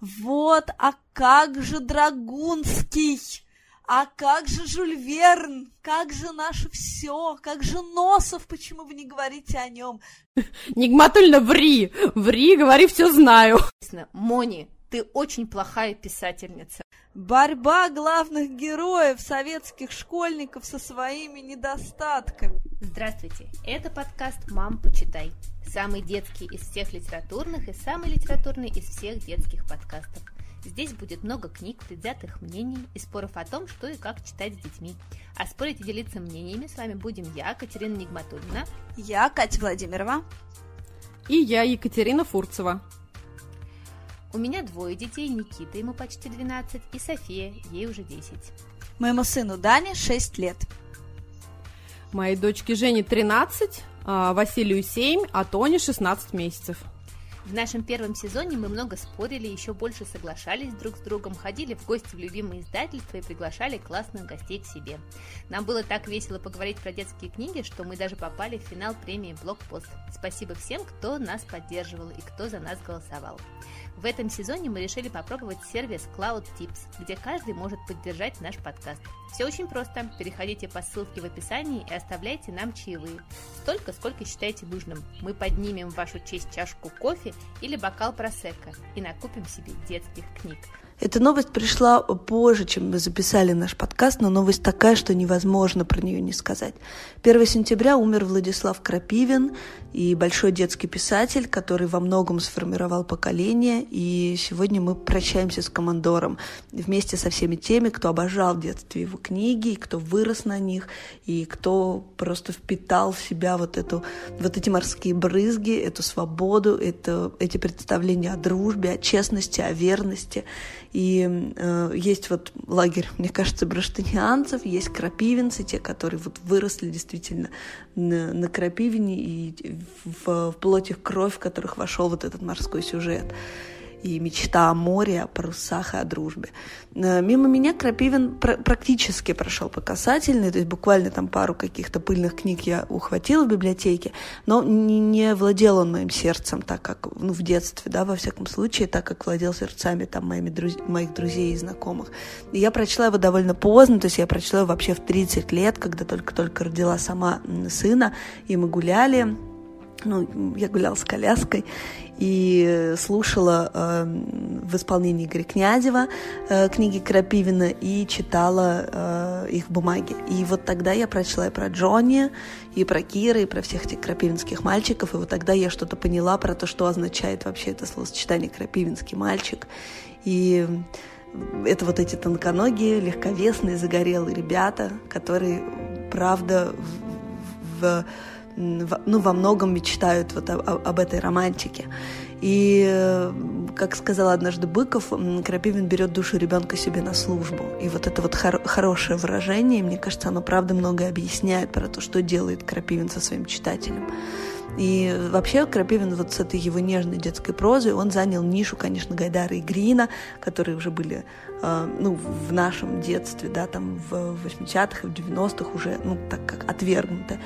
Вот, а как же Драгунский? А как же Жюль Верн? Как же наше все? Как же Носов? Почему вы не говорите о нем? Нигматульно ври! Ври, говори, все знаю. Мони, ты очень плохая писательница. Борьба главных героев советских школьников со своими недостатками. Здравствуйте, это подкаст «Мам, почитай». Самый детский из всех литературных и самый литературный из всех детских подкастов. Здесь будет много книг, предвзятых мнений и споров о том, что и как читать с детьми. А спорить и делиться мнениями с вами будем я, Катерина Нигматульна. Я, Катя Владимирова. И я, Екатерина Фурцева. У меня двое детей, Никита, ему почти 12, и София, ей уже 10. Моему сыну Дане 6 лет. Моей дочке Жене 13, а Василию 7, а Тоне 16 месяцев. В нашем первом сезоне мы много спорили, еще больше соглашались друг с другом, ходили в гости в любимые издательства и приглашали классных гостей к себе. Нам было так весело поговорить про детские книги, что мы даже попали в финал премии «Блокпост». Спасибо всем, кто нас поддерживал и кто за нас голосовал. В этом сезоне мы решили попробовать сервис Cloud Tips, где каждый может поддержать наш подкаст. Все очень просто. Переходите по ссылке в описании и оставляйте нам чаевые. Столько, сколько считаете нужным. Мы поднимем в вашу честь чашку кофе или бокал просека и накупим себе детских книг. Эта новость пришла позже, чем мы записали наш подкаст, но новость такая, что невозможно про нее не сказать. 1 сентября умер Владислав Крапивин, и большой детский писатель, который во многом сформировал поколение, и сегодня мы прощаемся с командором вместе со всеми теми, кто обожал в детстве его книги, и кто вырос на них, и кто просто впитал в себя вот, эту, вот эти морские брызги, эту свободу, это, эти представления о дружбе, о честности, о верности. И э, есть вот лагерь, мне кажется, браштанианцев, есть крапивинцы, те, которые вот выросли действительно на, на крапивине и в, в плоть кровь, в которых вошел вот этот морской сюжет и мечта о море, о парусах и о дружбе. Э, мимо меня Крапивин пр- практически прошел по касательной, то есть буквально там пару каких-то пыльных книг я ухватила в библиотеке, но не, не владел он моим сердцем так, как ну, в детстве, да, во всяком случае, так, как владел сердцами там моими друз- моих друзей и знакомых. И я прочла его довольно поздно, то есть я прочла его вообще в 30 лет, когда только-только родила сама сына, и мы гуляли, ну, я гуляла с коляской и слушала э, в исполнении Игоря Князева э, книги Крапивина и читала э, их в бумаге. И вот тогда я прочла и про Джонни, и про Кира, и про всех этих крапивинских мальчиков, и вот тогда я что-то поняла про то, что означает вообще это словосочетание «крапивинский мальчик». И это вот эти тонконогие, легковесные, загорелые ребята, которые, правда, в, в ну, во многом мечтают вот об, этой романтике. И, как сказал однажды Быков, Крапивин берет душу ребенка себе на службу. И вот это вот хор- хорошее выражение, мне кажется, оно правда многое объясняет про то, что делает Крапивин со своим читателем. И вообще Крапивин вот с этой его нежной детской прозой, он занял нишу, конечно, Гайдара и Грина, которые уже были э, ну, в нашем детстве, да, там в 80-х и в 90-х уже, ну, так как отвергнуты.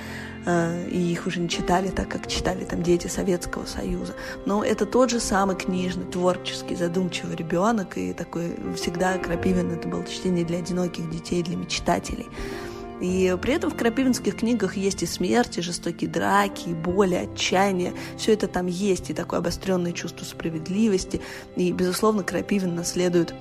Э, и их уже не читали так, как читали там дети Советского Союза. Но это тот же самый книжный, творческий, задумчивый ребенок, и такой всегда Крапивин это было чтение для одиноких детей, для мечтателей. И при этом в крапивинских книгах есть и смерть, и жестокие драки, и боли, отчаяние. Все это там есть, и такое обостренное чувство справедливости. И, безусловно, Крапивин наследует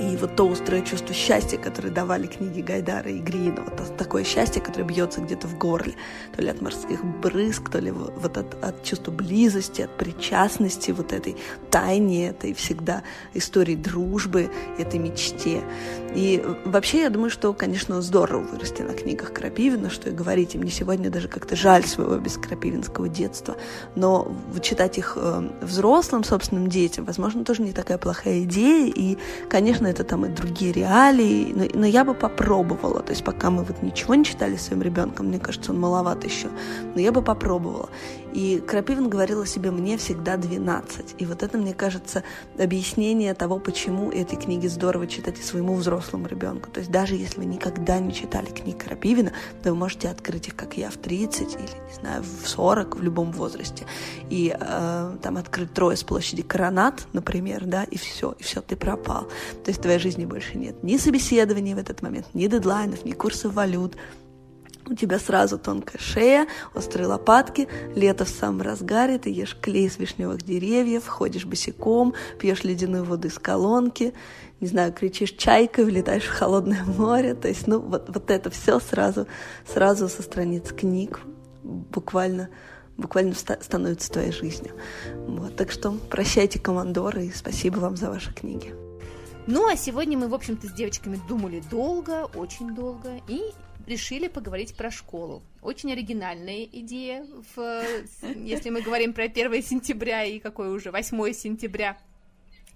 и вот то острое чувство счастья, которое давали книги Гайдара и Грина, вот такое счастье, которое бьется где-то в горле, то ли от морских брызг, то ли вот от, от чувства близости, от причастности вот этой тайне, этой всегда истории дружбы, этой мечте. И вообще я думаю, что, конечно, здорово вырасти на книгах Крапивина, что и говорить, и мне сегодня даже как-то жаль своего бескрапивинского детства, но читать их э, взрослым собственным детям, возможно, тоже не такая плохая идея, и, конечно, это там и другие реалии, но, но я бы попробовала. То есть пока мы вот ничего не читали своим ребенком, мне кажется, он маловат еще, но я бы попробовала. И Крапивин говорила себе «мне всегда 12». И вот это, мне кажется, объяснение того, почему эти книги здорово читать и своему взрослому ребенку. То есть даже если вы никогда не читали книг Крапивина, то вы можете открыть их, как я, в 30 или, не знаю, в 40, в любом возрасте. И э, там открыть трое с площади Коронат, например, да, и все, и все, ты пропал. То есть в твоей жизни больше нет ни собеседований в этот момент, ни дедлайнов, ни курсов валют, у тебя сразу тонкая шея, острые лопатки, лето в самом разгаре, ты ешь клей с вишневых деревьев, ходишь босиком, пьешь ледяную воду из колонки, не знаю, кричишь чайкой, влетаешь в холодное море. То есть, ну, вот, вот это все сразу, сразу со страниц книг буквально буквально становится твоей жизнью. Вот, так что прощайте, командоры, и спасибо вам за ваши книги. Ну, а сегодня мы, в общем-то, с девочками думали долго, очень долго, и решили поговорить про школу. Очень оригинальная идея, в, если мы говорим про 1 сентября и какое уже 8 сентября.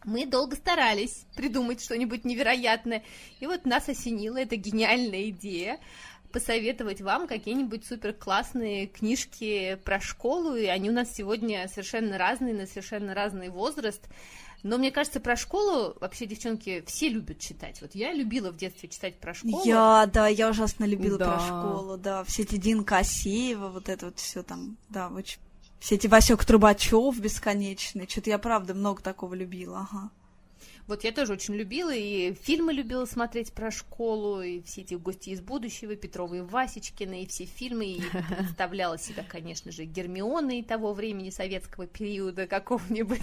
Мы долго старались придумать что-нибудь невероятное, и вот нас осенила эта гениальная идея посоветовать вам какие-нибудь супер классные книжки про школу, и они у нас сегодня совершенно разные, на совершенно разный возраст. Но мне кажется, про школу вообще девчонки все любят читать. Вот я любила в детстве читать про школу. Я, да, я ужасно любила да. про школу, да. Все эти Динка Асеева, вот это вот все там, да, очень... Все эти Васек Трубачев бесконечные. Что-то я правда много такого любила, ага. Вот я тоже очень любила, и фильмы любила смотреть про школу, и все эти гости из будущего, Петрова и Васечкина, и все фильмы, и представляла себя, конечно же, Гермионой того времени советского периода какого-нибудь.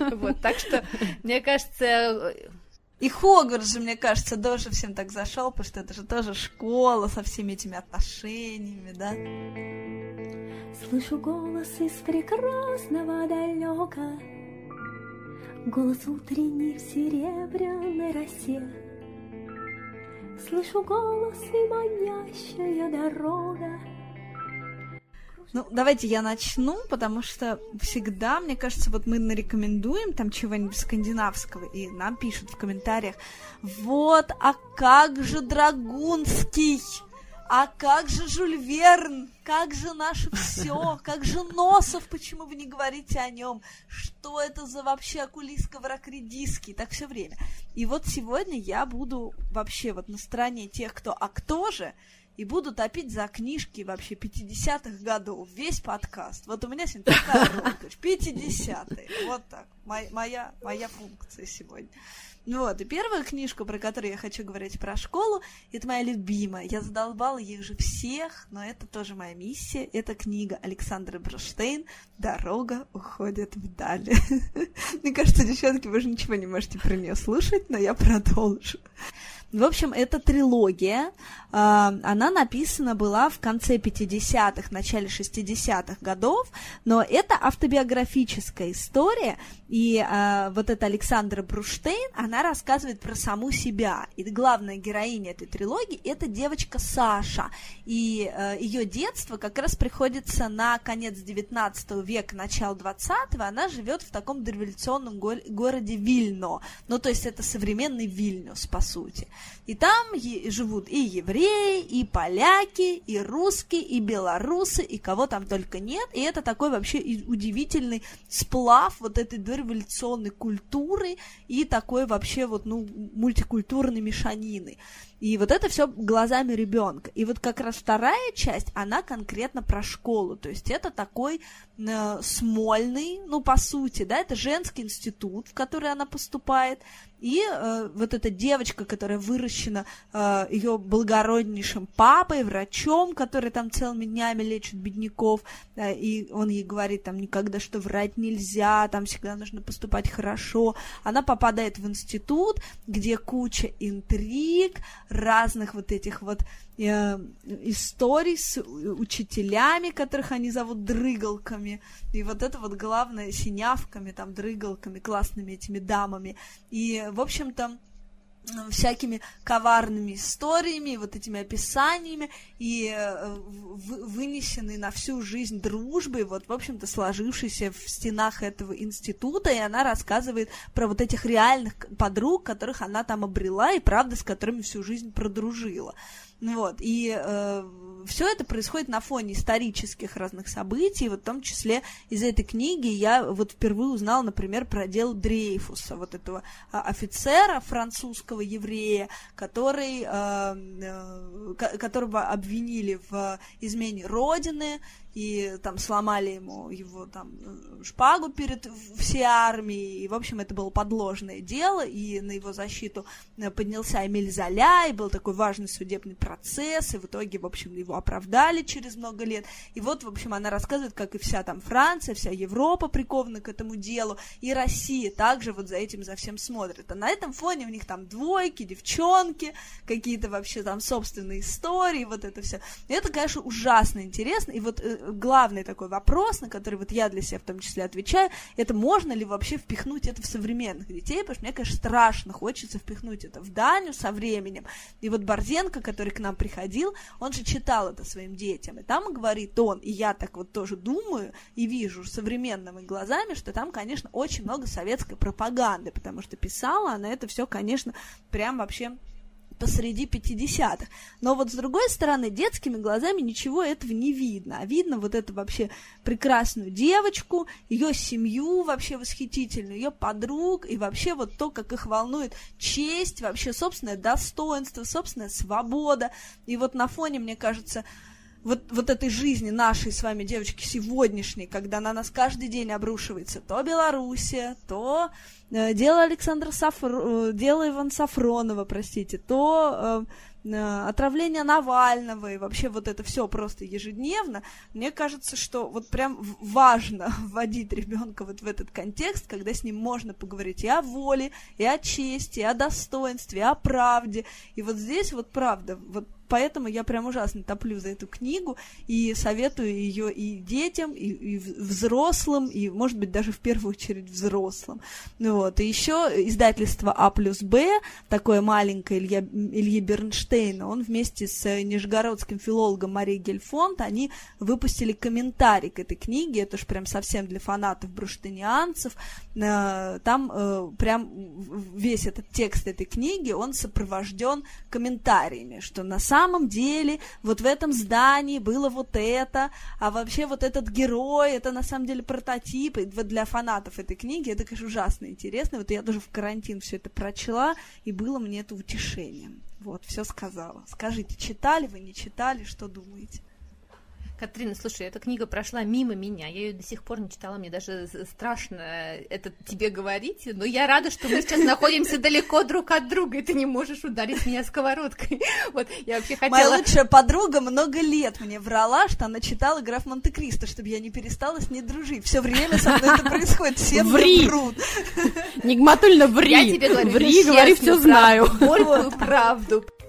Вот, так что, мне кажется, и Хогвартс же, мне кажется, тоже всем так зашел, потому что это же тоже школа со всеми этими отношениями, да? Слышу голос из прекрасного далека, Голос утренний в серебряной росе. Слышу голос и манящая дорога. Ну, давайте я начну, потому что всегда, мне кажется, вот мы нарекомендуем там чего-нибудь скандинавского, и нам пишут в комментариях, вот, а как же Драгунский? А как же Жюль Верн? Как же наше все? Как же Носов? Почему вы не говорите о нем? Что это за вообще окулистка враг редиски? Так все время. И вот сегодня я буду вообще вот на стороне тех, кто «А кто же?» и буду топить за книжки вообще 50-х годов, весь подкаст. Вот у меня сегодня такая рубрика, 50-е, вот так, моя, моя функция сегодня. Ну вот, и первая книжка, про которую я хочу говорить про школу, это моя любимая. Я задолбала их же всех, но это тоже моя миссия. Это книга Александра Бруштейн «Дорога уходит вдаль». Мне кажется, девчонки, вы же ничего не можете про нее слушать, но я продолжу. В общем, это трилогия. А, она написана была в конце 50-х, начале 60-х годов, но это автобиографическая история, и э, вот эта Александра Бруштейн, она рассказывает про саму себя. И главная героиня этой трилогии это девочка Саша. И э, ее детство как раз приходится на конец 19 века, начало 20-го. Она живет в таком дореволюционном го- городе Вильно. Ну, то есть это современный Вильнюс, по сути. И там живут и евреи, и поляки, и русские, и белорусы, и кого там только нет. И это такой вообще удивительный сплав вот этой революционной культуры и такой вообще вот, ну, мультикультурной мешанины. И вот это все глазами ребенка. И вот как раз вторая часть, она конкретно про школу. То есть это такой э, смольный, ну, по сути, да, это женский институт, в который она поступает. И э, вот эта девочка, которая выращена э, ее благороднейшим папой, врачом, который там целыми днями лечит бедняков, э, и он ей говорит там никогда, что врать нельзя, там всегда нужно поступать хорошо. Она попадает в институт, где куча интриг, разных вот этих вот историй с учителями, которых они зовут дрыгалками, и вот это вот главное синявками, там, дрыгалками, классными этими дамами. И, в общем-то, всякими коварными историями, вот этими описаниями и э, вынесенной на всю жизнь дружбой, вот, в общем-то, сложившейся в стенах этого института, и она рассказывает про вот этих реальных подруг, которых она там обрела, и, правда, с которыми всю жизнь продружила. Вот, и э, все это происходит на фоне исторических разных событий, вот в том числе из этой книги я вот впервые узнала, например, про дело Дрейфуса, вот этого а, офицера французского еврея, который, э, э, которого обвинили в измене родины, и там сломали ему его там шпагу перед всей армией, и, в общем, это было подложное дело, и на его защиту э, поднялся Эмиль Золя, и был такой важный судебный процесс, и в итоге, в общем, его оправдали через много лет, и вот, в общем, она рассказывает, как и вся там Франция, вся Европа прикована к этому делу, и Россия также вот за этим, за всем смотрит, а на этом фоне у них там двойки, девчонки, какие-то вообще там собственные истории, вот это все, это, конечно, ужасно интересно, и вот э, главный такой вопрос, на который вот я для себя в том числе отвечаю, это можно ли вообще впихнуть это в современных детей, потому что мне, конечно, страшно хочется впихнуть это в Даню со временем. И вот Борзенко, который к нам приходил, он же читал это своим детям, и там говорит он, и я так вот тоже думаю и вижу современными глазами, что там, конечно, очень много советской пропаганды, потому что писала она это все, конечно, прям вообще посреди 50-х. Но вот с другой стороны, детскими глазами ничего этого не видно. А видно вот эту вообще прекрасную девочку, ее семью вообще восхитительную, ее подруг, и вообще вот то, как их волнует честь, вообще собственное достоинство, собственная свобода. И вот на фоне, мне кажется, вот, вот этой жизни нашей с вами, девочки, сегодняшней, когда на нас каждый день обрушивается то Белоруссия, то э, дело Александра Сафр... Э, дело Ивана Сафронова, простите, то э, э, отравление Навального и вообще вот это все просто ежедневно, мне кажется, что вот прям важно вводить ребенка вот в этот контекст, когда с ним можно поговорить и о воле, и о чести, и о достоинстве, и о правде. И вот здесь вот правда, вот поэтому я прям ужасно топлю за эту книгу и советую ее и детям, и, и взрослым, и, может быть, даже в первую очередь взрослым. Ну вот. И еще издательство А плюс Б, такое маленькое Илья, Ильи Бернштейна, он вместе с нижегородским филологом Марией Гельфонд, они выпустили комментарий к этой книге, это уж прям совсем для фанатов бруштенианцев, э, там э, прям весь этот текст этой книги, он сопровожден комментариями, что на самом самом деле вот в этом здании было вот это, а вообще вот этот герой, это на самом деле прототип, и вот для фанатов этой книги это, конечно, ужасно интересно. Вот я даже в карантин все это прочла, и было мне это утешением. Вот, все сказала. Скажите, читали вы, не читали, что думаете? Катрина, слушай, эта книга прошла мимо меня, я ее до сих пор не читала, мне даже страшно это тебе говорить, но я рада, что мы сейчас находимся далеко друг от друга, и ты не можешь ударить меня сковородкой. Вот, я вообще хотела... Моя лучшая подруга много лет мне врала, что она читала «Граф Монте-Кристо», чтобы я не перестала с ней дружить. Все время со мной это происходит, все ври. врут. Нигматульно ври. Я тебе говорю, ври, говори, все знаю. Горькую правду.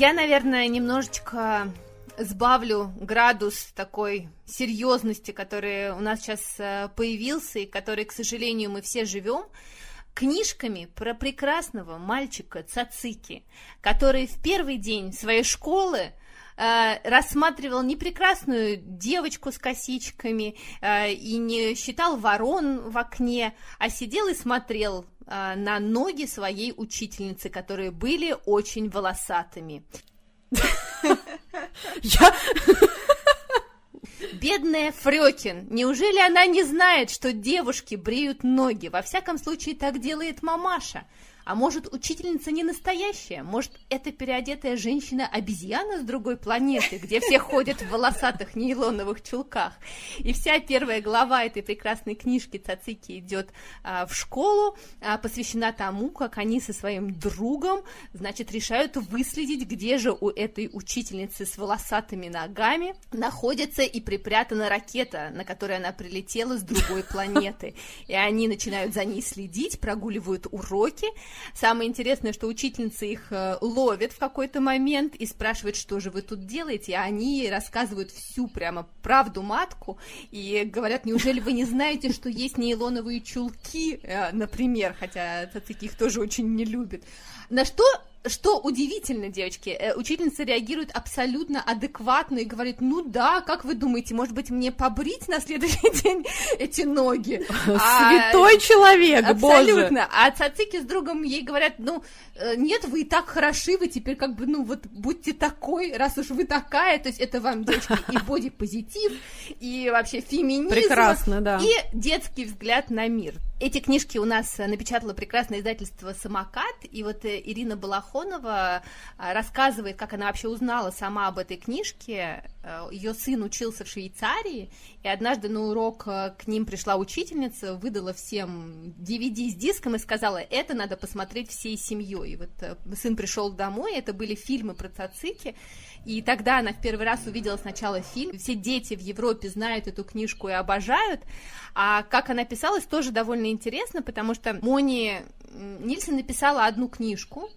Я, наверное, немножечко сбавлю градус такой серьезности, который у нас сейчас э, появился и который, к сожалению, мы все живем, книжками про прекрасного мальчика Цацики, который в первый день своей школы э, рассматривал не прекрасную девочку с косичками э, и не считал ворон в окне, а сидел и смотрел а, на ноги своей учительницы, которые были очень волосатыми. Я... Бедная Фрёкин, неужели она не знает, что девушки бреют ноги? Во всяком случае, так делает мамаша. А может, учительница не настоящая? Может, это переодетая женщина-обезьяна с другой планеты, где все ходят в волосатых нейлоновых чулках? И вся первая глава этой прекрасной книжки Цацики идет а, в школу, а, посвящена тому, как они со своим другом, значит, решают выследить, где же у этой учительницы с волосатыми ногами находится и припрятана ракета, на которой она прилетела с другой планеты. И они начинают за ней следить, прогуливают уроки, Самое интересное, что учительница их э, ловит в какой-то момент и спрашивает, что же вы тут делаете, а они рассказывают всю прямо правду матку и говорят, неужели вы не знаете, что есть нейлоновые чулки, э, например, хотя Цацики их тоже очень не любит. На что что удивительно, девочки, э, учительница реагирует абсолютно адекватно и говорит, ну да, как вы думаете, может быть, мне побрить на следующий день эти ноги? Святой а, человек, Абсолютно. Боже. А Цацики с другом ей говорят, ну, э, нет, вы и так хороши, вы теперь как бы, ну, вот будьте такой, раз уж вы такая, то есть это вам, девочки, и бодипозитив, и вообще феминизм. Прекрасно, да. И детский взгляд на мир. Эти книжки у нас напечатало прекрасное издательство «Самокат», и вот э, Ирина Балахонова а, рассказывает, как она вообще узнала сама об этой книжке. Э, Ее сын учился в Швейцарии, и однажды на урок э, к ним пришла учительница, выдала всем DVD с диском и сказала, это надо посмотреть всей семьей. И вот сын пришел домой, это были фильмы про цацики, и тогда она в первый раз увидела сначала фильм. Все дети в Европе знают эту книжку и обожают. А как она писалась, тоже довольно интересно, потому что Мони Нильсон написала одну книжку,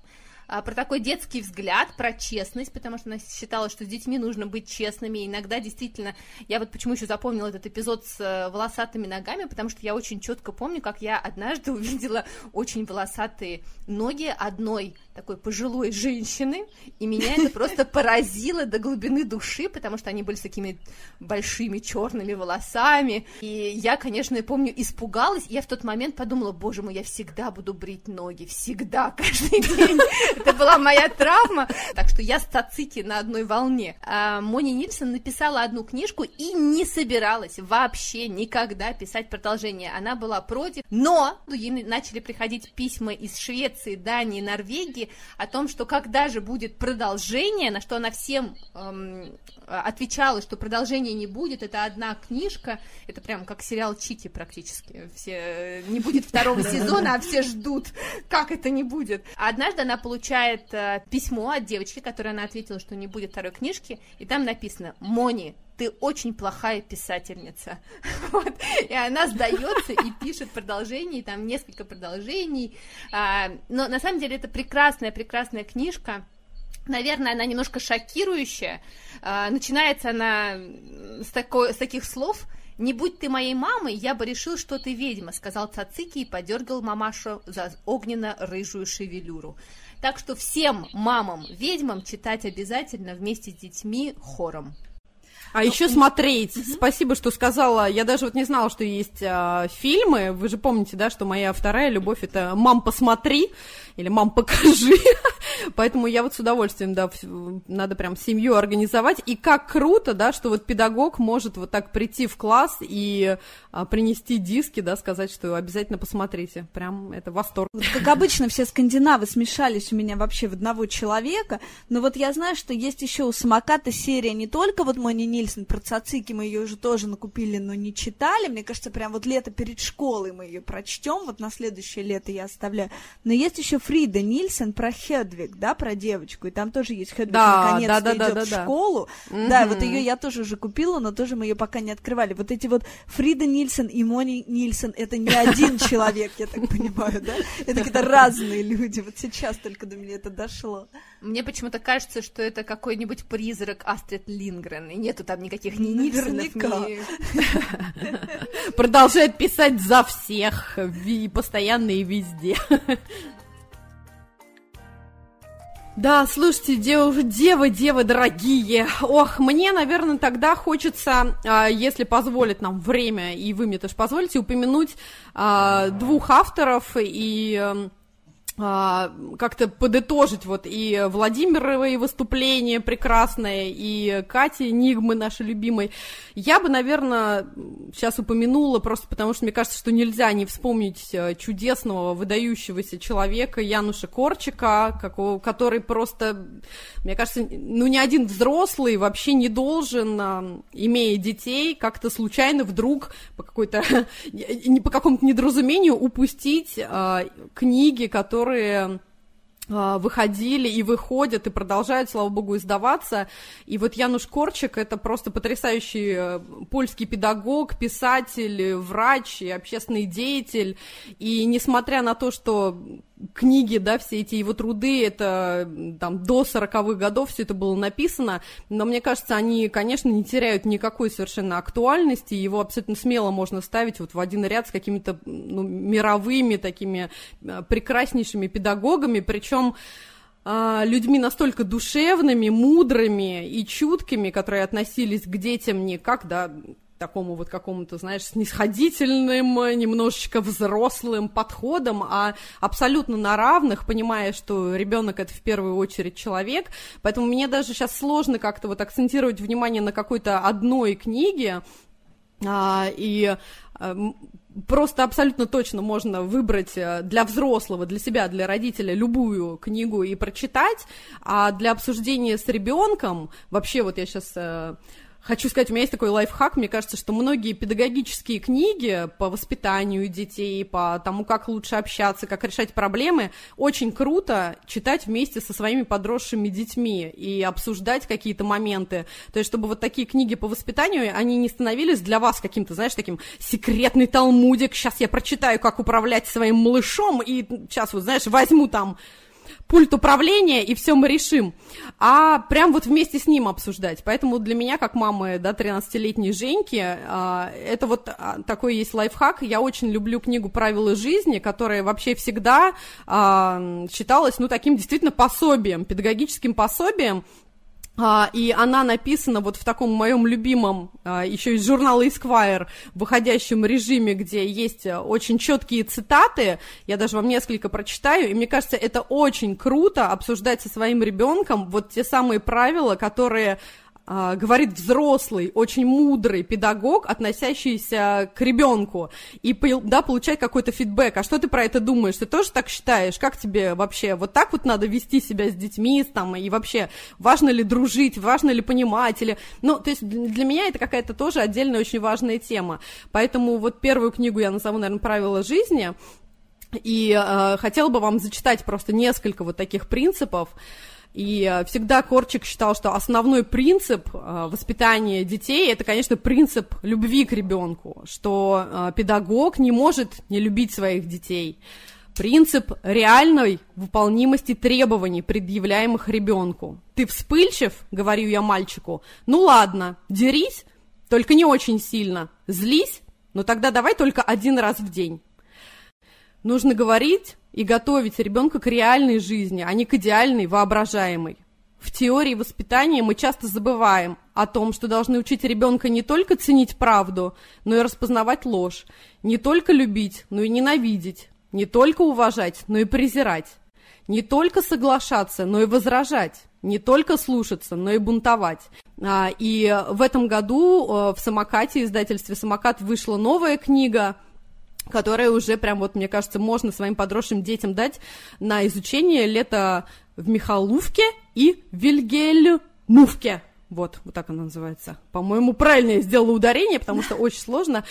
про такой детский взгляд, про честность, потому что она считала, что с детьми нужно быть честными. И иногда действительно, я вот почему еще запомнила этот эпизод с э, волосатыми ногами, потому что я очень четко помню, как я однажды увидела очень волосатые ноги одной такой пожилой женщины, и меня это просто поразило до глубины души, потому что они были с такими большими черными волосами. И я, конечно, помню, испугалась, и я в тот момент подумала, боже мой, я всегда буду брить ноги, всегда, каждый день. Это была моя травма. Так что я с Тацики на одной волне. А Мони Нильсон написала одну книжку и не собиралась вообще никогда писать продолжение. Она была против, но ей начали приходить письма из Швеции, Дании, Норвегии о том, что когда же будет продолжение, на что она всем эм, отвечала, что продолжения не будет, это одна книжка, это прям как сериал Чики практически. Все не будет второго сезона, а все ждут, как это не будет. Однажды она получает э, письмо от девочки, которая она ответила, что не будет второй книжки, и там написано «Мони, ты очень плохая писательница. Вот. И она сдается и пишет продолжение, там несколько продолжений. А, но на самом деле это прекрасная, прекрасная книжка. Наверное, она немножко шокирующая. А, начинается она с, такой, с таких слов – «Не будь ты моей мамой, я бы решил, что ты ведьма», — сказал Цацики и подергал мамашу за огненно-рыжую шевелюру. Так что всем мамам-ведьмам читать обязательно вместе с детьми хором. А ну, еще смотреть. Угу. Спасибо, что сказала. Я даже вот не знала, что есть а, фильмы. Вы же помните, да, что моя вторая любовь это «Мам, посмотри» или «Мам, покажи». Поэтому я вот с удовольствием, да, надо прям семью организовать. И как круто, да, что вот педагог может вот так прийти в класс и а, принести диски, да, сказать, что обязательно посмотрите. Прям это восторг. Как обычно, все скандинавы смешались у меня вообще в одного человека. Но вот я знаю, что есть еще у самоката серия не только вот Мони Нильсон про цацики, мы ее уже тоже накупили, но не читали. Мне кажется, прям вот лето перед школой мы ее прочтем, вот на следующее лето я оставляю. Но есть еще Фрида Нильсон про Хедвиг, да, про девочку, и там тоже есть Хедвиг да, наконец-то да, да, идет да, да, в школу. Да, да вот ее я тоже уже купила, но тоже мы ее пока не открывали. Вот эти вот Фрида Нильсон и Мони Нильсон, это не один человек, я так понимаю, да? Это какие-то разные люди. Вот сейчас только до меня это дошло. Мне почему-то кажется, что это какой-нибудь призрак Астрид Лингрен, и нету там никаких ни Нильсонов, ни... Продолжает писать за всех, и постоянно и везде. Да, слушайте, девы, девы, девы дорогие. Ох, мне, наверное, тогда хочется, а, если позволит нам время, и вы мне тоже позволите, упомянуть а, двух авторов и эм, как-то подытожить вот и Владимировые выступления прекрасные, и Кати Нигмы, нашей любимой. Я бы, наверное, сейчас упомянула, просто потому что мне кажется, что нельзя не вспомнить э, чудесного, выдающегося человека Януша Корчика, который просто, мне кажется, ну ни один взрослый вообще не должен, а, имея детей, как-то случайно вдруг по какой-то, по какому-то недоразумению упустить а, книги, которые которые а, выходили и выходят и продолжают, слава богу, издаваться. И вот Януш Корчик это просто потрясающий э, польский педагог, писатель, врач и общественный деятель. И несмотря на то, что книги, да, все эти его труды, это там до 40-х годов все это было написано, но мне кажется, они, конечно, не теряют никакой совершенно актуальности, его абсолютно смело можно ставить вот в один ряд с какими-то ну, мировыми такими э, прекраснейшими педагогами, причем а, людьми настолько душевными, мудрыми и чуткими, которые относились к детям не как, да, такому вот какому-то, знаешь, снисходительным, немножечко взрослым подходом, а абсолютно на равных, понимая, что ребенок это в первую очередь человек. Поэтому мне даже сейчас сложно как-то вот акцентировать внимание на какой-то одной книге, а, и а, просто абсолютно точно можно выбрать э, для взрослого, для себя, для родителя любую книгу и прочитать, а для обсуждения с ребенком, вообще вот я сейчас э, Хочу сказать, у меня есть такой лайфхак. Мне кажется, что многие педагогические книги по воспитанию детей, по тому, как лучше общаться, как решать проблемы, очень круто читать вместе со своими подросшими детьми и обсуждать какие-то моменты. То есть, чтобы вот такие книги по воспитанию, они не становились для вас каким-то, знаешь, таким секретный талмудик. Сейчас я прочитаю, как управлять своим малышом, и сейчас вот, знаешь, возьму там пульт управления, и все мы решим, а прям вот вместе с ним обсуждать. Поэтому для меня, как мамы, да, 13-летней Женьки, а, это вот а, такой есть лайфхак. Я очень люблю книгу «Правила жизни», которая вообще всегда а, считалась, ну, таким действительно пособием, педагогическим пособием, а, и она написана вот в таком моем любимом, а, еще из журнала Esquire, выходящем режиме, где есть очень четкие цитаты. Я даже вам несколько прочитаю. И мне кажется, это очень круто обсуждать со своим ребенком вот те самые правила, которые а, говорит взрослый, очень мудрый педагог, относящийся к ребенку, и да, получать какой-то фидбэк. А что ты про это думаешь? Ты тоже так считаешь? Как тебе вообще вот так вот надо вести себя с детьми, там, и вообще важно ли дружить, важно ли понимать, или... Ну, то есть для меня это какая-то тоже отдельная очень важная тема. Поэтому вот первую книгу я назову, наверное, «Правила жизни», и э, хотела бы вам зачитать просто несколько вот таких принципов, и э, всегда Корчик считал, что основной принцип э, воспитания детей это, конечно, принцип любви к ребенку, что э, педагог не может не любить своих детей. Принцип реальной выполнимости требований, предъявляемых ребенку. Ты вспыльчив, говорю я мальчику, ну ладно, дерись, только не очень сильно, злись, но тогда давай только один раз в день. Нужно говорить и готовить ребенка к реальной жизни, а не к идеальной, воображаемой. В теории воспитания мы часто забываем о том, что должны учить ребенка не только ценить правду, но и распознавать ложь, не только любить, но и ненавидеть, не только уважать, но и презирать, не только соглашаться, но и возражать, не только слушаться, но и бунтовать. А, и в этом году э, в «Самокате», издательстве «Самокат» вышла новая книга – которое уже прям вот, мне кажется, можно своим подросшим детям дать на изучение лето в Михалувке и Вильгельмувке. Вот, вот так она называется. По-моему, правильно я сделала ударение, потому что очень сложно.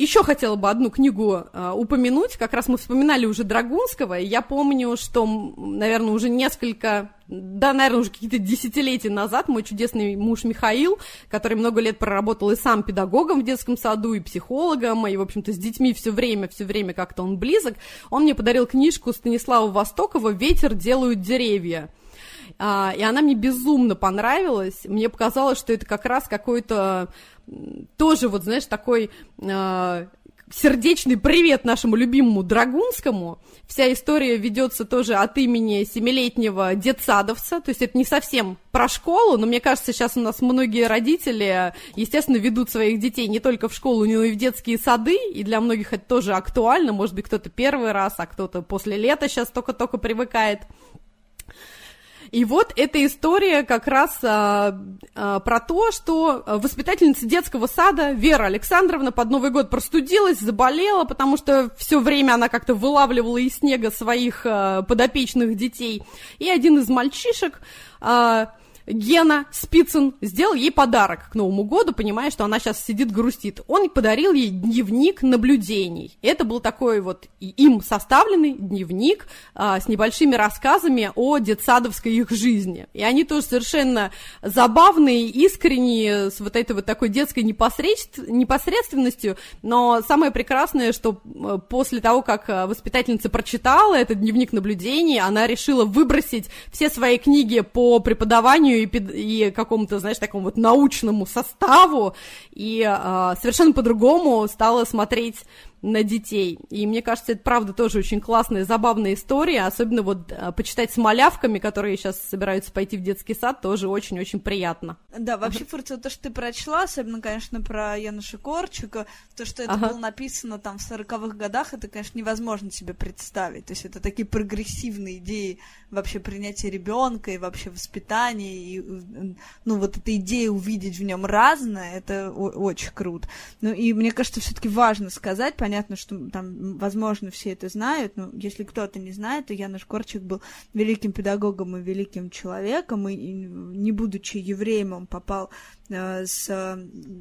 Еще хотела бы одну книгу э, упомянуть. Как раз мы вспоминали уже Драгунского, и я помню, что, наверное, уже несколько, да, наверное, уже какие-то десятилетия назад мой чудесный муж Михаил, который много лет проработал и сам педагогом в детском саду, и психологом, и, в общем-то, с детьми все время, все время как-то он близок, он мне подарил книжку Станислава Востокова «Ветер делают деревья». А, и она мне безумно понравилась. Мне показалось, что это как раз какой-то тоже, вот, знаешь, такой э, сердечный привет нашему любимому Драгунскому. Вся история ведется тоже от имени семилетнего детсадовца, то есть это не совсем про школу, но мне кажется, сейчас у нас многие родители, естественно, ведут своих детей не только в школу, но и в детские сады, и для многих это тоже актуально, может быть, кто-то первый раз, а кто-то после лета сейчас только-только привыкает. И вот эта история как раз а, а, про то, что воспитательница детского сада Вера Александровна под Новый год простудилась, заболела, потому что все время она как-то вылавливала из снега своих а, подопечных детей. И один из мальчишек а, Гена Спицын сделал ей подарок к Новому году, понимая, что она сейчас сидит грустит. Он подарил ей дневник наблюдений. Это был такой вот им составленный дневник а, с небольшими рассказами о детсадовской их жизни. И они тоже совершенно забавные, искренние, с вот этой вот такой детской непосредств... непосредственностью. Но самое прекрасное, что э, после того, как э, воспитательница прочитала этот дневник наблюдений, она решила выбросить все свои книги по преподаванию и, и какому-то, знаешь, такому вот научному составу, и э, совершенно по-другому стала смотреть на детей. И мне кажется, это правда тоже очень классная, забавная история, особенно вот а, почитать с малявками, которые сейчас собираются пойти в детский сад, тоже очень-очень приятно. Да, вообще, Фурция, то, что ты прочла, особенно, конечно, про Януша Корчика, то, что это ага. было написано там в сороковых годах, это, конечно, невозможно себе представить. То есть это такие прогрессивные идеи вообще принятия ребенка и вообще воспитания, и, ну, вот эта идея увидеть в нем разное, это очень круто. Ну, и мне кажется, все-таки важно сказать, понятно, что там, возможно, все это знают, но если кто-то не знает, то Януш Корчик был великим педагогом и великим человеком, и, не будучи евреем, он попал с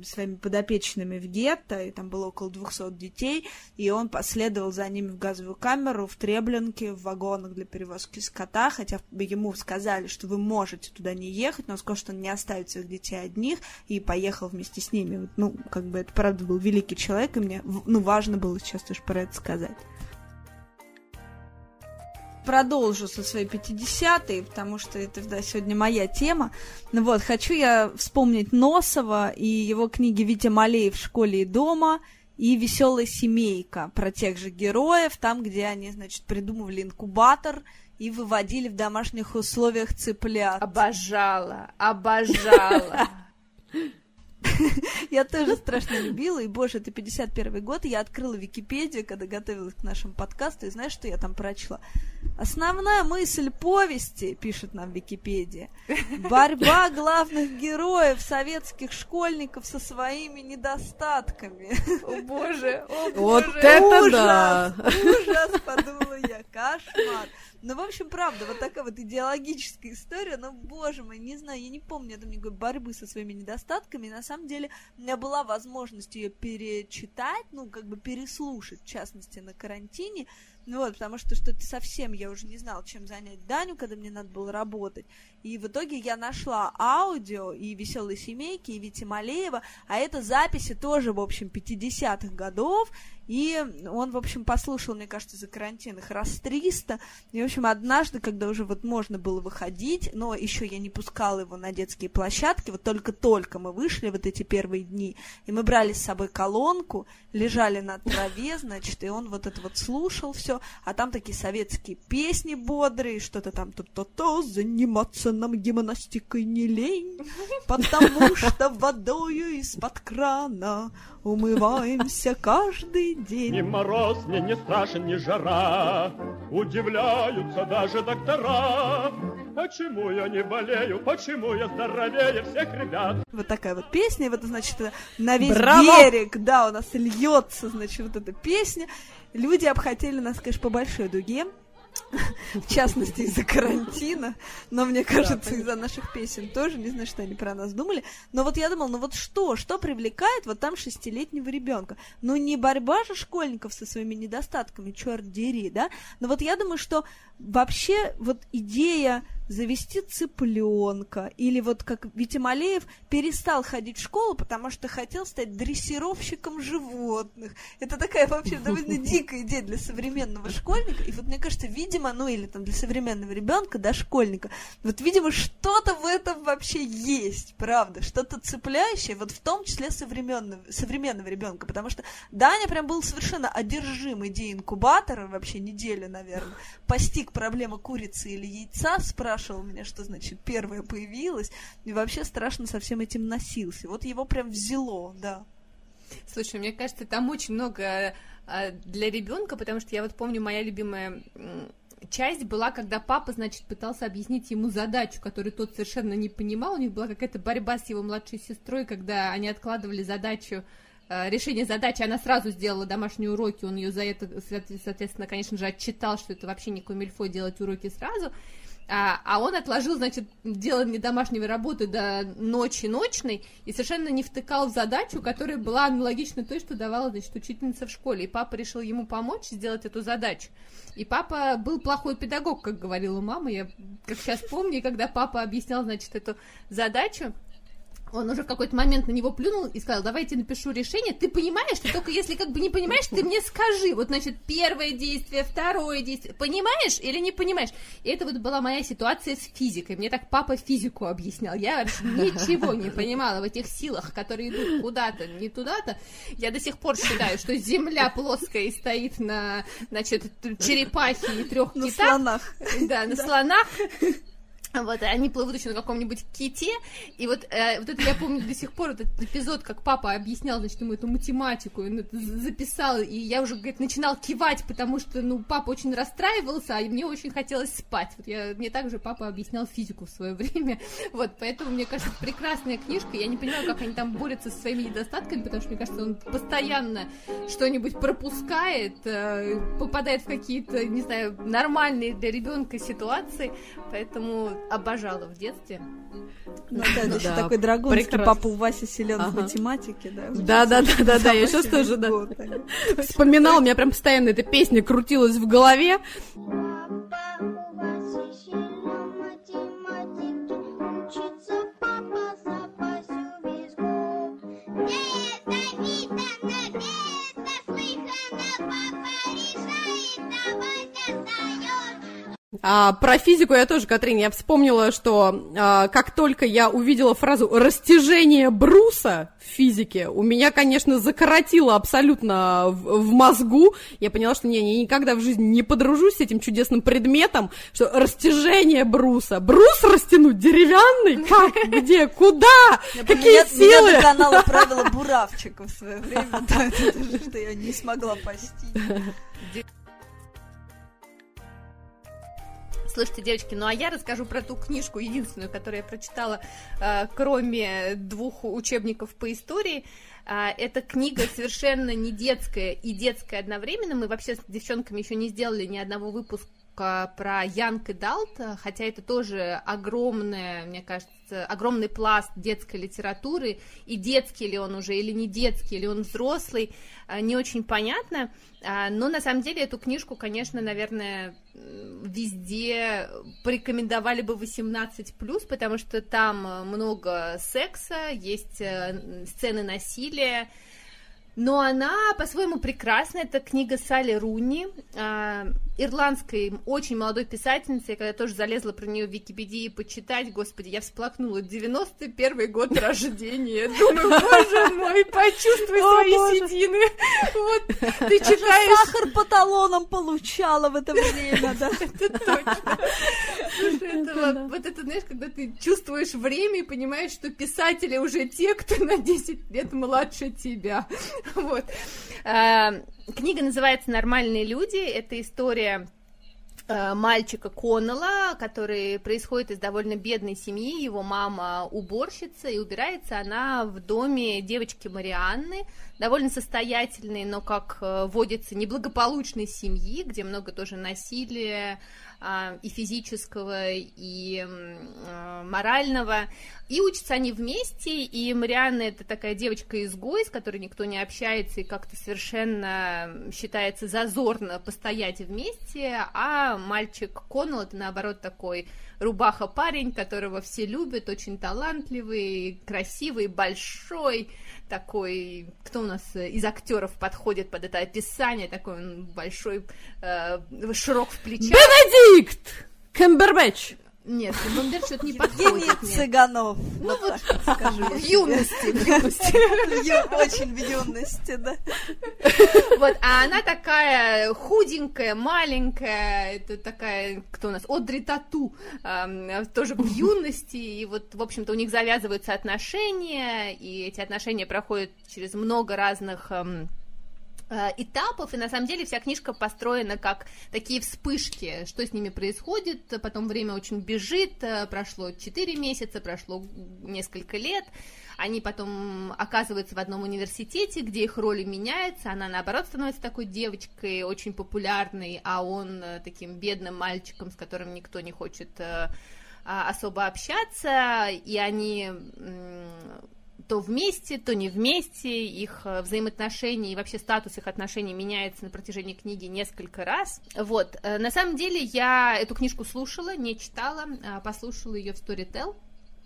своими подопечными в гетто, и там было около 200 детей, и он последовал за ними в газовую камеру, в Треблинке, в вагонах для перевозки скота, хотя ему сказали, что вы можете туда не ехать, но он сказал, что он не оставит своих детей одних, и поехал вместе с ними. Ну, как бы это правда был великий человек, и мне ну, важно было сейчас тоже про это сказать. Продолжу со своей 50-й, потому что это да, сегодня моя тема. Ну вот, хочу я вспомнить Носова и его книги «Витя Малеев в школе и дома», и «Веселая семейка» про тех же героев, там, где они, значит, придумывали инкубатор и выводили в домашних условиях цыплят. Обожала, обожала. Я тоже страшно любила, и, боже, это 51 год, я открыла Википедию, когда готовилась к нашему подкасту, и знаешь, что я там прочла? Основная мысль повести, пишет нам Википедия, борьба главных героев, советских школьников со своими недостатками. О боже, о боже. Вот это ужас, да! Ужас, подумала я, кошмар. Ну, в общем, правда, вот такая вот идеологическая история, но, боже мой, не знаю, я не помню это никакой борьбы со своими недостатками, на самом деле у меня была возможность ее перечитать, ну, как бы переслушать, в частности, на карантине, ну вот, потому что что-то совсем я уже не знала, чем занять Даню, когда мне надо было работать. И в итоге я нашла аудио и «Веселой семейки», и Вити Малеева, а это записи тоже, в общем, 50-х годов, и он, в общем, послушал, мне кажется, за карантин их раз 300. И, в общем, однажды, когда уже вот можно было выходить, но еще я не пускала его на детские площадки, вот только-только мы вышли вот эти первые дни, и мы брали с собой колонку, лежали на траве, значит, и он вот это вот слушал все, а там такие советские песни бодрые, что-то там то-то-то, заниматься нам гимнастикой не лень, потому что водою из-под крана умываемся каждый день. Ни мороз мне не страшен, ни жара, удивляются даже доктора. Почему я не болею, почему я здоровее всех ребят? Вот такая вот песня, и вот, значит, на весь Браво! берег, да, у нас льется, значит, вот эта песня. Люди обхотели нас, конечно, по большой дуге, в частности, из-за карантина, но мне кажется, из-за наших песен тоже, не знаю, что они про нас думали. Но вот я думала, ну вот что, что привлекает вот там шестилетнего ребенка? Ну не борьба же школьников со своими недостатками, черт дери, да? Но вот я думаю, что вообще вот идея завести цыпленка, или вот как Витя Малеев перестал ходить в школу, потому что хотел стать дрессировщиком животных. Это такая вообще довольно дикая идея для современного школьника, и вот мне кажется, видимо, ну или там для современного ребенка, да, школьника, вот видимо что-то в этом вообще есть, правда, что-то цепляющее, вот в том числе современного, современного ребенка, потому что Даня прям был совершенно одержим идеей инкубатора, вообще неделю, наверное, постиг проблему курицы или яйца, спрашивал, меня, что значит первое появилось, и вообще страшно со всем этим носился. Вот его прям взяло, да. Слушай, мне кажется, там очень много а, для ребенка, потому что я вот помню, моя любимая часть была, когда папа, значит, пытался объяснить ему задачу, которую тот совершенно не понимал. У них была какая-то борьба с его младшей сестрой, когда они откладывали задачу решение задачи, она сразу сделала домашние уроки, он ее за это, соответственно, конечно же, отчитал, что это вообще не комильфо делать уроки сразу. а, а он отложил, значит, делание домашней работы до ночи ночной и совершенно не втыкал в задачу, которая была аналогична той, что давала, значит, учительница в школе. И папа решил ему помочь сделать эту задачу. И папа был плохой педагог, как говорила мама. Я как сейчас помню, когда папа объяснял, значит, эту задачу, он уже в какой-то момент на него плюнул и сказал, давайте напишу решение, ты понимаешь, ты только если как бы не понимаешь, ты мне скажи, вот, значит, первое действие, второе действие, понимаешь или не понимаешь? И это вот была моя ситуация с физикой, мне так папа физику объяснял, я ничего не понимала в этих силах, которые идут куда-то, не туда-то, я до сих пор считаю, что Земля плоская и стоит на, значит, черепахе и трех На китах. слонах. Да, на слонах. Вот, они плывут еще на каком-нибудь ките, и вот, э, вот это я помню до сих пор, вот этот эпизод, как папа объяснял, значит, ему эту математику, он это записал, и я уже, говорит, начинал кивать, потому что, ну, папа очень расстраивался, а мне очень хотелось спать. Вот я, мне также папа объяснял физику в свое время, вот, поэтому, мне кажется, прекрасная книжка, я не понимаю, как они там борются со своими недостатками, потому что, мне кажется, он постоянно что-нибудь пропускает, э, попадает в какие-то, не знаю, нормальные для ребенка ситуации, поэтому обожала в детстве. Ну да, еще Да, такой драгунский прекрасно. папа у Васи силен в Ага. математике, да. Да, да, да, да, да, я сейчас тоже, да. год, так. Вспоминал, у меня прям постоянно эта песня крутилась в голове. Папа А, про физику я тоже, Катрин, я вспомнила, что а, как только я увидела фразу «растяжение бруса» в физике, у меня, конечно, закоротило абсолютно в, в мозгу. Я поняла, что не, я никогда в жизни не подружусь с этим чудесным предметом, что растяжение бруса. Брус растянуть деревянный? Как? Где? Куда? Какие силы? Меня догнало правило Буравчика в свое время, что я не смогла постичь. Слушайте, девочки, ну а я расскажу про ту книжку, единственную, которую я прочитала, э, кроме двух учебников по истории. А, Эта книга совершенно не детская и детская одновременно. Мы вообще с девчонками еще не сделали ни одного выпуска про Янг и Далт, хотя это тоже огромное, мне кажется, огромный пласт детской литературы, и детский ли он уже, или не детский, или он взрослый, а, не очень понятно, А, но на самом деле эту книжку, конечно, наверное, везде порекомендовали бы 18+, потому что там э, много секса, есть э, сцены насилия, но она по-своему прекрасна. Это книга Салли Руни, а, ирландской очень молодой писательницы. Я когда тоже залезла про нее в Википедии почитать, господи, я всплакнула. 91 год рождения. Думаю, боже мой, почувствуй свои седины. Вот ты читаешь Сахар по талонам получала в это время, да. это точно. Слушай, вот это, знаешь, когда ты чувствуешь время и понимаешь, что писатели уже те, кто на 10 лет младше тебя. Вот. А, Книга называется «Нормальные люди». Это история э, мальчика Коннелла, который происходит из довольно бедной семьи, его мама уборщица, и убирается она в доме девочки Марианны, довольно состоятельной, но, как э, водится, неблагополучной семьи, где много тоже насилия, и физического, и а, морального. И учатся они вместе, и Марианна это такая девочка-изгой, с которой никто не общается, и как-то совершенно считается зазорно постоять вместе, а мальчик Коннелл это наоборот такой рубаха-парень, которого все любят, очень талантливый, красивый, большой, такой, кто у нас э, из актеров подходит под это описание, такой он большой, э, широк в плечах. Бенедикт! Кэмбербэтч! Нет, Бомбер что-то не Евгений подходит. мне. Цыганов. Ну Вот скажу в юности, в юности. Очень в юности, да. Вот, а она такая худенькая, маленькая, это такая, кто у нас, Одри Тату, ам, тоже в юности, и вот, в общем-то, у них завязываются отношения, и эти отношения проходят через много разных ам, э, этапов, и на самом деле вся книжка построена как такие вспышки, что с ними происходит, потом время очень бежит, э, прошло 4 месяца, прошло несколько лет, они потом оказываются в одном университете, где их роли меняются, она наоборот становится такой девочкой, очень популярной, а он э, таким бедным мальчиком, с которым никто не хочет э, а, особо общаться, и они то вместе, то не вместе, их э, взаимоотношения и вообще статус их отношений меняется на протяжении книги несколько раз. Вот, э, на самом деле я эту книжку слушала, не читала, а послушала ее в Storytel,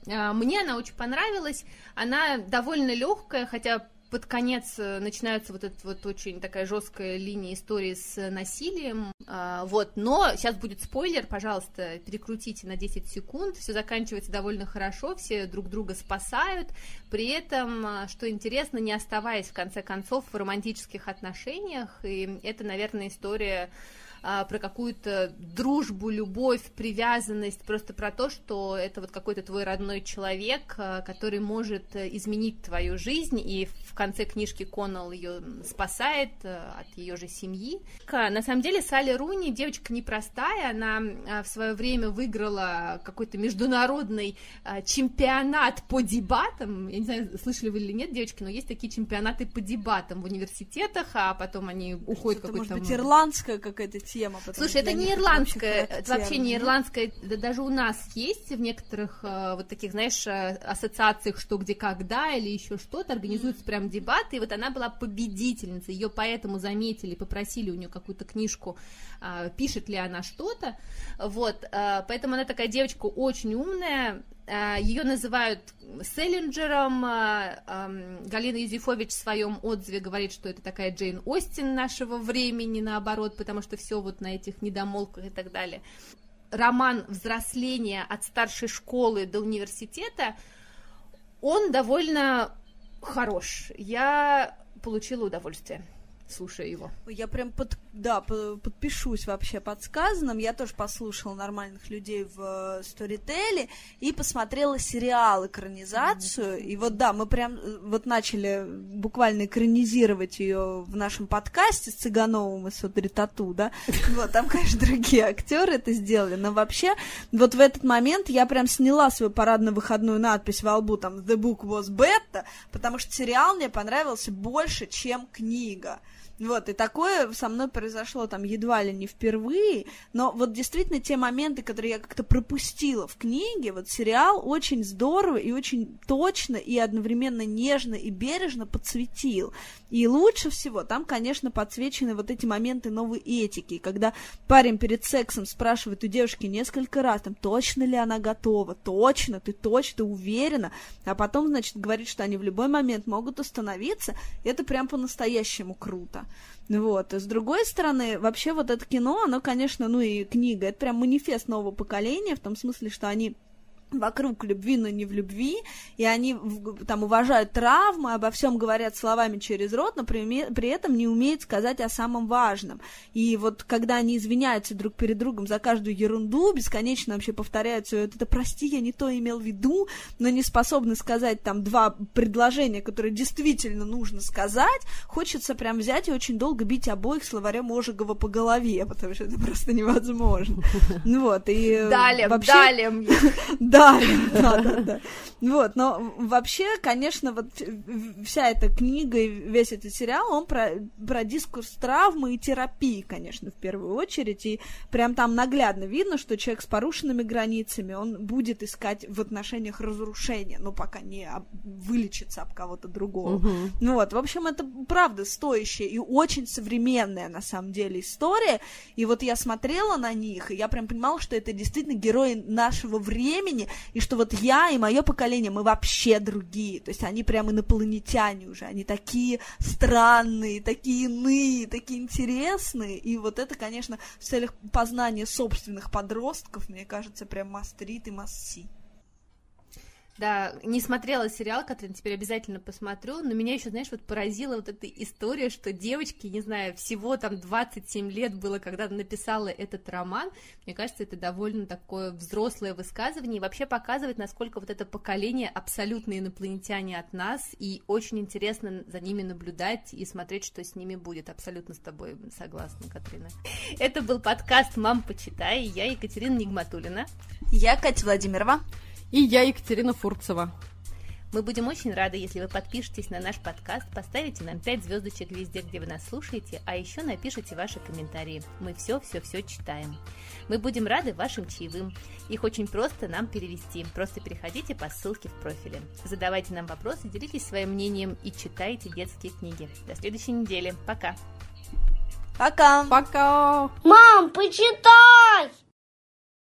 а, Мне она очень понравилась, она довольно легкая, хотя под конец э, начинается вот эта вот очень такая жесткая линия истории с насилием, а, вот, но сейчас будет спойлер, пожалуйста, перекрутите на 10 секунд, все заканчивается довольно хорошо, все друг друга спасают, при этом, а, что интересно, не оставаясь в конце концов в романтических отношениях, и это, наверное, история а, про какую-то дружбу, любовь, привязанность, просто про то, что это вот какой-то твой родной человек, а, который может э, изменить твою жизнь, и в конце книжки Коннелл ее спасает э, от ее же семьи. На самом деле Салли Руни девочка непростая, она а, в свое время выиграла какой-то международный чемпионат по дебатам, я не знаю, слышали вы или нет, девочки, но есть такие чемпионаты по дебатам в университетах, а потом они уходят какой-то... может быть ирландская какая-то тема. Слушай, это не ирландская, это вообще не ирландская, да даже у нас есть в некоторых э, вот таких, знаешь, э, ассоциациях, что где когда или еще что-то, организуются прям дебаты, и вот она была победительницей, ее поэтому заметили, попросили у нее какую-то книжку, э, пишет ли она что-то, вот, э, поэтому она такая девочка очень умная, ее называют Селлинджером, э, эм, Галина Юзефович в своем отзыве говорит, что это такая Джейн Остин нашего времени, наоборот, потому что все вот на этих недомолках и так далее. Роман взросления от старшей школы до университета, он довольно хорош. Я получила удовольствие, слушая его. Я прям под, да, по- подпишусь вообще под сказанным. Я тоже послушала нормальных людей в э, Storytel и посмотрела сериал экранизацию. И вот да, мы прям э, вот начали буквально экранизировать ее в нашем подкасте с Цыгановым и Содри Тату, да. Вот там, конечно, другие актеры это сделали. Но вообще, вот в этот момент я прям сняла свою парадно-выходную надпись во лбу, там, The Book was better, потому что сериал мне понравился больше, чем книга. Вот, и такое со мной произошло там едва ли не впервые, но вот действительно те моменты, которые я как-то пропустила в книге, вот сериал очень здорово и очень точно и одновременно нежно и бережно подсветил. И лучше всего там, конечно, подсвечены вот эти моменты новой этики, когда парень перед сексом спрашивает у девушки несколько раз, там, точно ли она готова, точно, ты точно? Уверена, а потом, значит, говорит, что они в любой момент могут остановиться, это прям по-настоящему круто. Вот. С другой стороны, вообще вот это кино, оно, конечно, ну и книга, это прям манифест нового поколения, в том смысле, что они вокруг любви, но не в любви, и они там уважают травмы, обо всем говорят словами через рот, но при, при этом не умеют сказать о самом важном. И вот когда они извиняются друг перед другом за каждую ерунду, бесконечно вообще повторяют все это, прости, я не то имел в виду, но не способны сказать там два предложения, которые действительно нужно сказать, хочется прям взять и очень долго бить обоих словарем Ожегова по голове, потому что это просто невозможно. Вот, и э, Далее, вообще... далее мне. Да, да, да. Вот, но вообще, конечно, вот в- вся эта книга и весь этот сериал, он про, про дискурс травмы и терапии, конечно, в первую очередь, и прям там наглядно видно, что человек с порушенными границами, он будет искать в отношениях разрушения, но пока не об- вылечится об кого-то другого. Ну вот, в общем, это правда стоящая и очень современная, на самом деле, история. И вот я смотрела на них, и я прям понимала, что это действительно герои нашего времени, и что вот я и мое поколение, мы вообще другие. То есть они прям инопланетяне уже, они такие странные, такие иные, такие интересные. И вот это, конечно, в целях познания собственных подростков, мне кажется, прям мастрит и масси. Да, не смотрела сериал, который теперь обязательно посмотрю, но меня еще, знаешь, вот поразила вот эта история, что девочке, не знаю, всего там 27 лет было, когда написала этот роман. Мне кажется, это довольно такое взрослое высказывание и вообще показывает, насколько вот это поколение абсолютно инопланетяне от нас, и очень интересно за ними наблюдать и смотреть, что с ними будет. Абсолютно с тобой согласна, Катрина. Это был подкаст «Мам, почитай», я Екатерина Нигматулина. Я Катя Владимирова. И я Екатерина Фурцева. Мы будем очень рады, если вы подпишетесь на наш подкаст, поставите нам 5 звездочек везде, где вы нас слушаете, а еще напишите ваши комментарии. Мы все-все-все читаем. Мы будем рады вашим чаевым. Их очень просто нам перевести. Просто переходите по ссылке в профиле. Задавайте нам вопросы, делитесь своим мнением и читайте детские книги. До следующей недели. Пока! Пока! Пока! Мам, почитай!